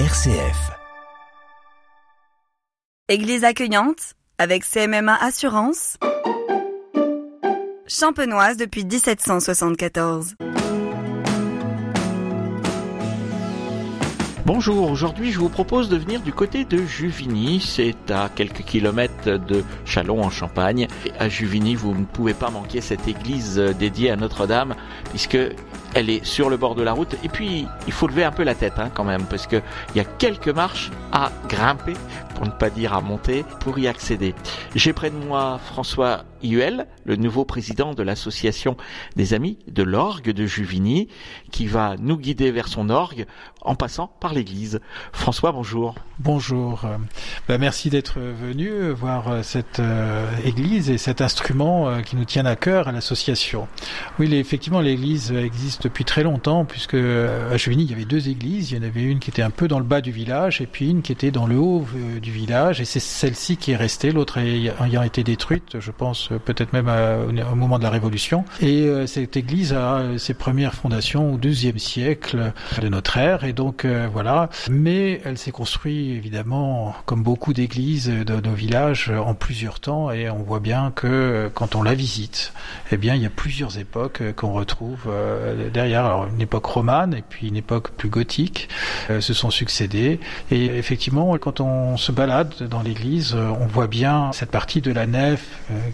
RCF. Église accueillante avec CMMA Assurance. Champenoise depuis 1774. Bonjour, aujourd'hui je vous propose de venir du côté de Juvigny, c'est à quelques kilomètres de Chalon en Champagne. Et à Juvigny, vous ne pouvez pas manquer cette église dédiée à Notre-Dame, puisque elle est sur le bord de la route. Et puis, il faut lever un peu la tête hein, quand même, parce qu'il y a quelques marches à grimper, pour ne pas dire à monter, pour y accéder. J'ai près de moi François Huel, le nouveau président de l'association des amis de l'orgue de Juvigny, qui va nous guider vers son orgue en passant par l'église. François, bonjour. Bonjour. Ben, merci d'être venu voir euh, cette euh, église et cet instrument euh, qui nous tient à cœur à l'association. Oui, effectivement, l'église existe depuis très longtemps, puisque à Juvigny, il y avait deux églises. Il y en avait une qui était un peu dans le bas du village et puis une qui était dans le haut du village. Et c'est celle-ci qui est restée, l'autre ayant été détruite, je pense peut-être même au moment de la Révolution. Et cette église a ses premières fondations au XIIe siècle de notre ère. Et donc, voilà. Mais elle s'est construite évidemment, comme beaucoup d'églises de nos villages, en plusieurs temps, et on voit bien que quand on la visite, eh bien, il y a plusieurs époques qu'on retrouve derrière. Alors, une époque romane et puis une époque plus gothique se sont succédées. Et effectivement, quand on se balade dans l'église, on voit bien cette partie de la nef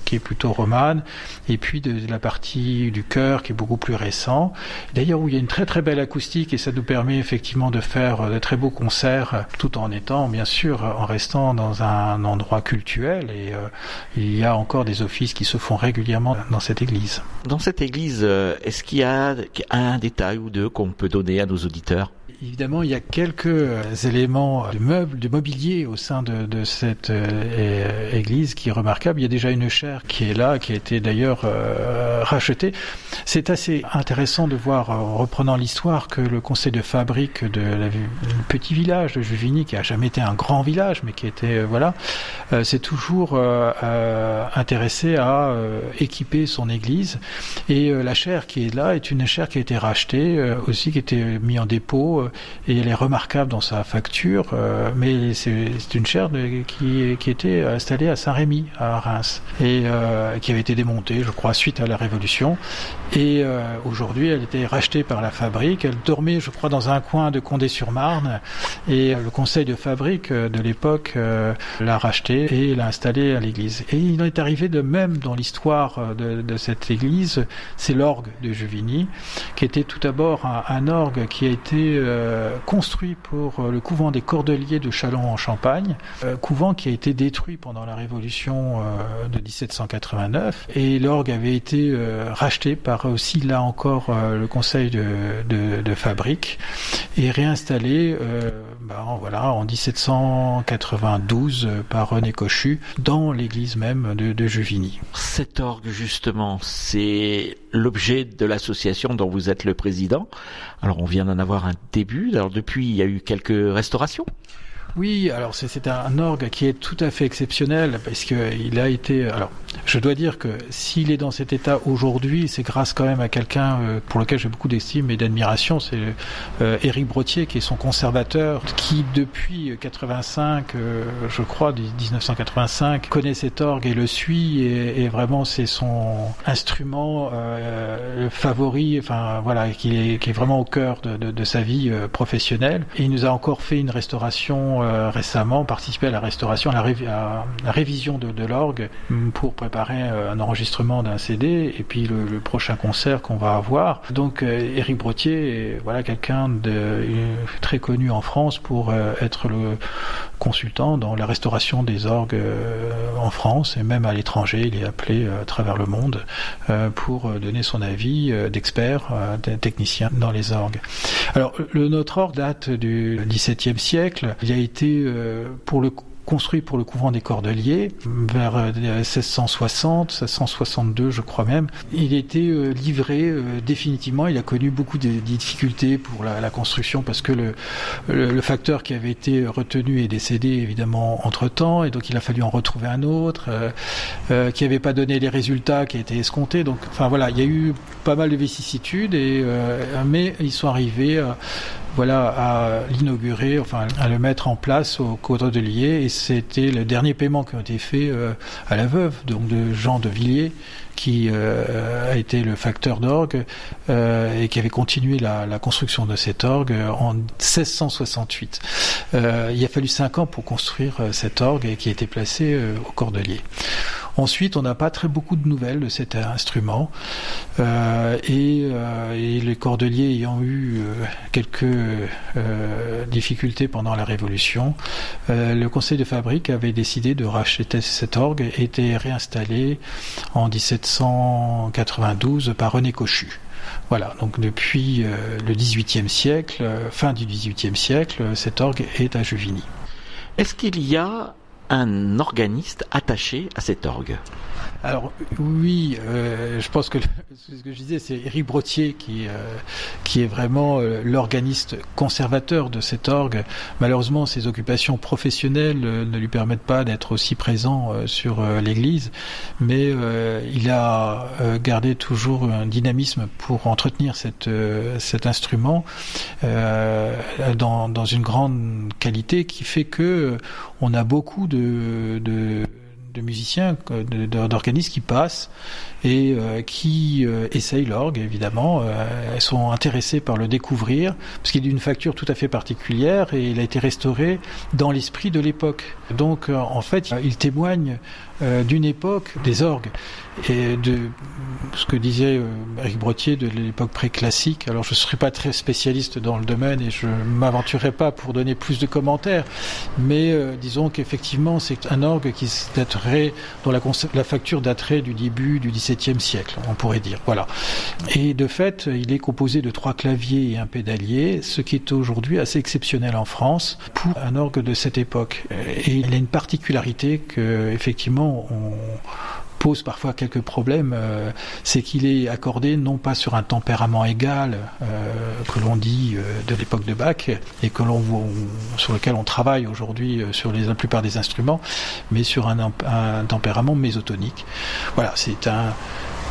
qui est plutôt romane, et puis de la partie du chœur qui est beaucoup plus récent. D'ailleurs, où il y a une très très belle acoustique et ça nous permet effectivement de faire de très beaux concerts tout en étant bien sûr en restant dans un endroit cultuel et euh, il y a encore des offices qui se font régulièrement dans cette église. Dans cette église, euh, est-ce qu'il y a un détail ou deux qu'on peut donner à nos auditeurs? Évidemment, il y a quelques euh, éléments de meubles, de mobilier au sein de, cette euh, église qui est remarquable. Il y a déjà une chaire qui est là, qui a été d'ailleurs euh, rachetée. C'est assez intéressant de voir, en reprenant l'histoire, que le conseil de fabrique de la, petit village de Juvigny, qui a jamais été un grand village, mais qui était voilà, c'est toujours intéressé à équiper son église. Et la chaire qui est là est une chaire qui a été rachetée, aussi qui était mise en dépôt et elle est remarquable dans sa facture, euh, mais c'est une chaire qui, était installée à Saint-Rémy, à Reims, et euh, qui avait été démontée, je crois, suite à la Révolution. Et euh, aujourd'hui, elle était rachetée par la fabrique. Elle dormait, je crois, dans un coin de Condé-sur-Marne, et le conseil de fabrique de l'époque l'a rachetée et l'a installée à l'église. Et il en est arrivé de même dans l'histoire de, cette église, c'est l'orgue de Juvigny, qui était tout d'abord un, orgue qui a été euh, construit pour euh, le couvent des Cordeliers de Châlons en Champagne, euh, couvent qui a été détruit pendant la Révolution de 1789 et l'orgue avait été racheté par aussi là encore le conseil de, fabrique et réinstallé bah, voilà, en 1792 par René Cochu dans l'église même de, de Juvigny. Cet orgue justement, c'est l'objet de l'association dont vous êtes le président. Alors on vient d'en avoir un début. Alors depuis, il y a eu quelques restaurations. Oui, alors c'est un orgue qui est tout à fait exceptionnel parce qu'il a été. Alors, je dois dire que s'il est dans cet état aujourd'hui, c'est grâce quand même à quelqu'un euh, pour lequel j'ai beaucoup d'estime et d'admiration. C'est euh, Éric Brottier qui est son conservateur, qui depuis 85, euh, je crois, 1985, connaît cet orgue et le suit et, vraiment c'est son instrument favori. Enfin voilà, qui est, vraiment au cœur de sa vie professionnelle. Et il nous a encore fait une restauration euh, récemment participé à la restauration, à la, révision de, l'orgue pour préparer euh, un enregistrement d'un CD et puis le, prochain concert qu'on va avoir. Donc euh, Brottier est voilà quelqu'un de très connu en France pour être le consultant dans la restauration des orgues en France et même à l'étranger. Il est appelé à travers le monde pour donner son avis d'expert, de technicien dans les orgues. Alors notre orgue date du XVIIe siècle. Il a euh, pour le construit pour le couvent des Cordeliers vers 1660, euh, 1662 je crois même. Il était euh, livré définitivement, il a connu beaucoup de difficultés pour la, construction parce que le, facteur qui avait été retenu est décédé évidemment entre-temps et donc il a fallu en retrouver un autre qui n'avait pas donné les résultats qui étaient escomptés. Donc enfin voilà, il y a eu pas mal de vicissitudes et mais ils sont arrivés voilà, à l'inaugurer, enfin à le mettre en place au Cordelier. Et c'était le dernier paiement qui a été fait à la veuve, donc de Jean de Villiers, qui a été le facteur d'orgue et qui avait continué la, la, construction de cet orgue en 1668. il a fallu cinq ans pour construire cet orgue et qui a été placé au Cordelier. Ensuite, on n'a pas très beaucoup de nouvelles de cet instrument. Euh, et, euh, et, les cordeliers ayant eu euh, quelques difficultés pendant la Révolution, le conseil de fabrique avait décidé de racheter cet orgue et était réinstallé en 1792 par René Cochu. Voilà, donc depuis le XVIIIe siècle, fin du XVIIIe siècle, cet orgue est à Juvigny. Est-ce qu'il y a un organiste attaché à cet orgue alors oui, euh, je pense que ce que je disais, c'est Éric Brottier qui euh, qui est vraiment euh, l'organiste conservateur de cet orgue. Malheureusement, ses occupations professionnelles ne lui permettent pas d'être aussi présent sur l'Église, mais il a gardé toujours un dynamisme pour entretenir cet instrument dans, dans une grande qualité qui fait que on a beaucoup de, de de musiciens, d'organismes qui passent et euh, qui euh, essayent l'orgue, évidemment. Euh, elles sont intéressées par le découvrir, parce qu'il est d'une facture tout à fait particulière et il a été restauré dans l'esprit de l'époque. Donc, en fait, il témoigne d'une époque des orgues et de ce que disait Eric Brottier de l'époque pré-classique. Alors je ne serai pas très spécialiste dans le domaine et je ne m'aventurerai pas pour donner plus de commentaires, mais disons qu'effectivement c'est un orgue qui dont la, la facture daterait du début du XVIIe siècle, on pourrait dire. Voilà. Et de fait, il est composé de trois claviers et un pédalier, ce qui est aujourd'hui assez exceptionnel en France pour un orgue de cette époque. Et il a une particularité que, effectivement, on pose parfois quelques problèmes, euh, c'est qu'il est accordé non pas sur un tempérament égal euh, que l'on dit euh, de l'époque de Bach et que l'on sur lequel on travaille aujourd'hui sur les, la plupart des instruments, mais sur un, un tempérament mésotonique. Voilà, c'est un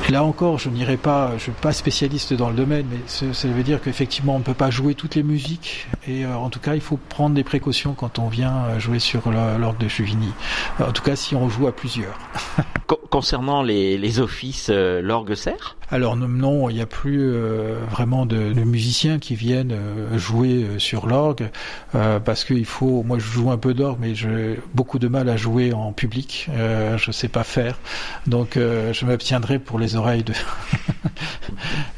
Là encore, je n'irai pas, je suis pas spécialiste dans le domaine, mais ça veut dire qu'effectivement, on ne peut pas jouer toutes les musiques. Et euh, en tout cas, il faut prendre des précautions quand on vient euh, jouer sur l'orgue de Chuvigny. En tout cas, si on joue à plusieurs. Concernant les, les offices, euh, l'orgue sert alors non, il n'y a plus euh, vraiment de, de, musiciens qui viennent euh, jouer sur l'orgue euh, parce qu'il faut. Moi, je joue un peu d'orgue, mais j'ai beaucoup de mal à jouer en public. je ne sais pas faire, donc je m'abstiendrai pour les oreilles de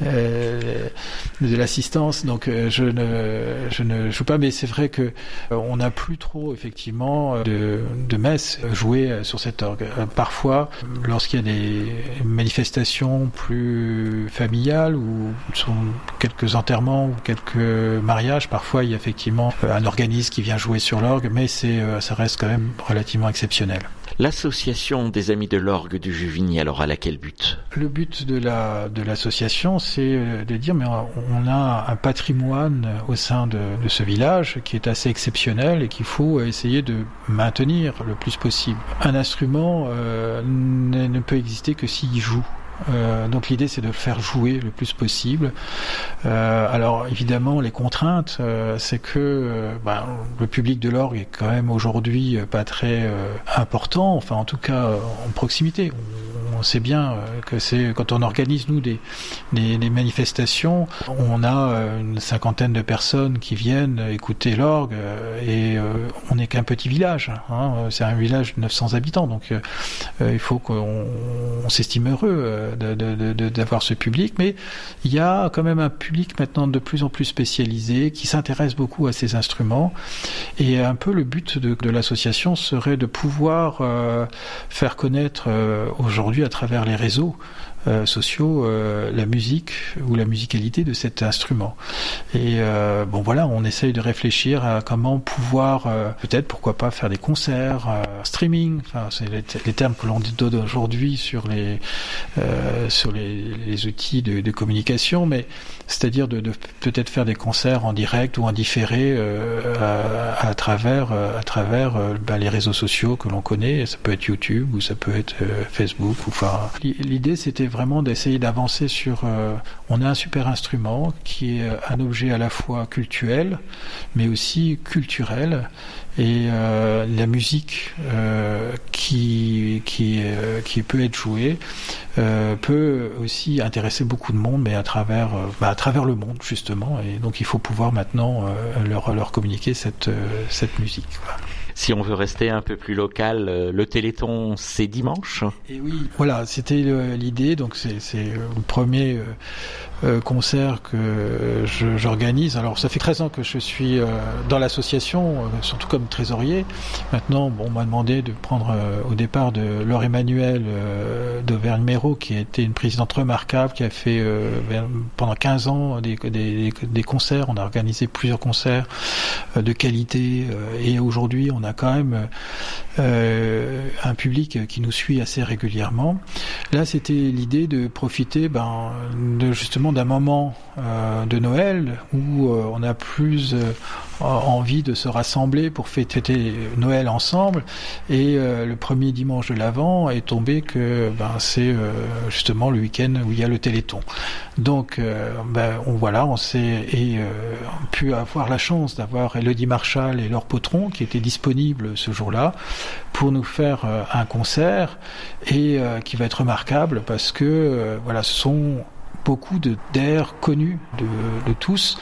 de l'assistance. Donc je ne je ne joue pas, mais c'est vrai que on n'a plus trop effectivement de, de messes jouées sur cet orgue. parfois, lorsqu'il y a des manifestations plus familiale ou sont quelques enterrements ou quelques mariages. Parfois, il y a effectivement euh, un organisme qui vient jouer sur l'orgue, mais c'est, euh, ça reste quand même relativement exceptionnel. L'association des amis de l'orgue du Juvigny, alors à laquelle but? Le but de la de l'association, c'est euh, de dire mais on a un patrimoine au sein de, ce village qui est assez exceptionnel et qu'il faut essayer de maintenir le plus possible. Un instrument euh, ne peut exister que s'il joue. Euh, donc l'idée c'est de le faire jouer le plus possible. Euh, alors évidemment les contraintes, euh, c'est que euh, ben, le public de l'orgue est quand même aujourd'hui pas très important, enfin en tout cas en proximité. On, sait bien que c'est quand on organise nous des, manifestations, on a une cinquantaine de personnes qui viennent écouter l'orgue et on n'est qu'un petit village. Hein, c'est un village de 900 habitants, donc il faut qu'on s'estime heureux d'avoir ce public, mais il y a quand même un public maintenant de plus en plus spécialisé qui s'intéresse beaucoup à ces instruments. Et un peu le but de, l'association serait de pouvoir euh, faire connaître euh, aujourd'hui à travers les réseaux euh, sociaux euh, la musique ou la musicalité de cet instrument. Et euh, bon voilà, on essaye de réfléchir à comment pouvoir euh, peut-être pourquoi pas faire des concerts, euh, streaming, enfin c'est les, termes que l'on donne aujourd'hui sur les sur les, les, outils de, de communication, mais c'est-à-dire de, de peut-être faire des concerts en direct ou en différé à, à, travers à travers ben, les réseaux sociaux que l'on connaît. Ça peut être YouTube ou ça peut être Facebook. Ou, enfin, l'idée c'était vraiment d'essayer d'avancer sur. Euh, on a un super instrument qui est un objet à la fois cultuel, mais aussi culturel. Et euh, la musique euh, qui, qui, qui peut être jouée peut aussi intéresser beaucoup de monde, mais à travers, bah, à travers le monde, justement. Et donc il faut pouvoir maintenant leur, leur communiquer cette, cette musique. Si on veut rester un peu plus local, euh, le Téléthon, c'est dimanche. Et oui, voilà, c'était l'idée. Donc c'est le premier euh, concert que j'organise. Alors ça fait 13 ans que je suis euh, dans l'association, surtout comme trésorier. Maintenant, bon, on m'a demandé de prendre au départ de Laure Emmanuel d'Auvergne-Méro, qui a été une présidente remarquable, qui a fait pendant 15 ans des, des, concerts. On a organisé plusieurs concerts de qualité et aujourd'hui on on quand même euh, un public qui nous suit assez régulièrement. Là, c'était l'idée de profiter ben, justement d'un moment euh, de Noël où euh, on a plus envie de se rassembler pour fêter Noël ensemble. Et le premier dimanche de l'Avent est tombé que ben, c'est justement le week-end où il y a le Téléthon. Donc, ben, voilà, on s'est pu avoir la chance d'avoir Elodie Marshall et Laure Potron qui étaient disponibles ce jour-là pour nous faire euh, un concert et euh, qui va être remarquable parce que euh, voilà, ce sont beaucoup d'air connus de, tous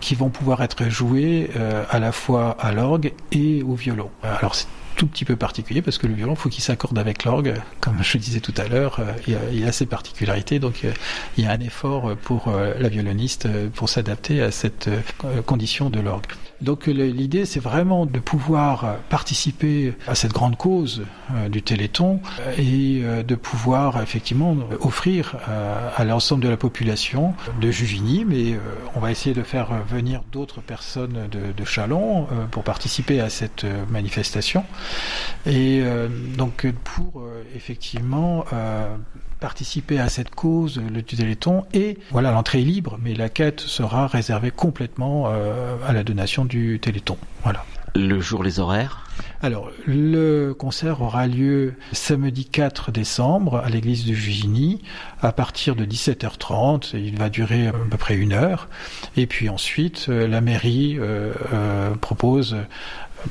qui vont pouvoir être joués à la fois à l'orgue et au violon. Tout petit peu particulier parce que le violon, faut qu'il s'accorde avec l'orgue. Comme je disais tout à l'heure, il, il, a ses particularités, donc il y a un effort pour la violoniste pour s'adapter à cette condition de l'orgue. Donc l'idée, c'est vraiment de pouvoir participer à cette grande cause euh, du Téléthon et euh, de pouvoir effectivement offrir euh, à l'ensemble de la population de Juvigny, mais on va essayer de faire venir d'autres personnes de Chalon pour participer à cette manifestation. Et donc pour effectivement participer à cette cause, le Téléthon, et voilà, l'entrée est libre, mais la quête sera réservée complètement euh, à la donation du Téléthon. Voilà. Le jour, les horaires? Alors, le concert aura lieu samedi 4 décembre à l'église de Jugigny à partir de 17h30. Il va durer à peu près une heure. Et puis ensuite, euh, la mairie euh, propose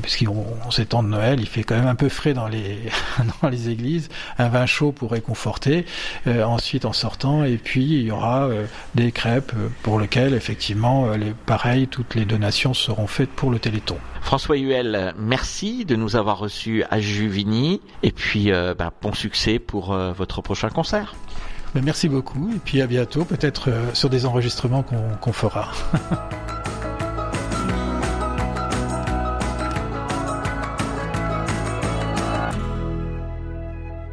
puisqu'on temps de Noël, il fait quand même un peu frais dans les dans les églises, un vin chaud pour réconforter. Euh, ensuite, en sortant, et puis il y aura euh, des crêpes euh, pour lesquelles effectivement, les, pareil, toutes les donations seront faites pour le Téléthon. François Huel, merci de nous avoir reçus à Juvigny, et puis bah, bon succès pour votre prochain concert. Ben, merci beaucoup, et puis à bientôt, peut-être sur des enregistrements qu'on fera.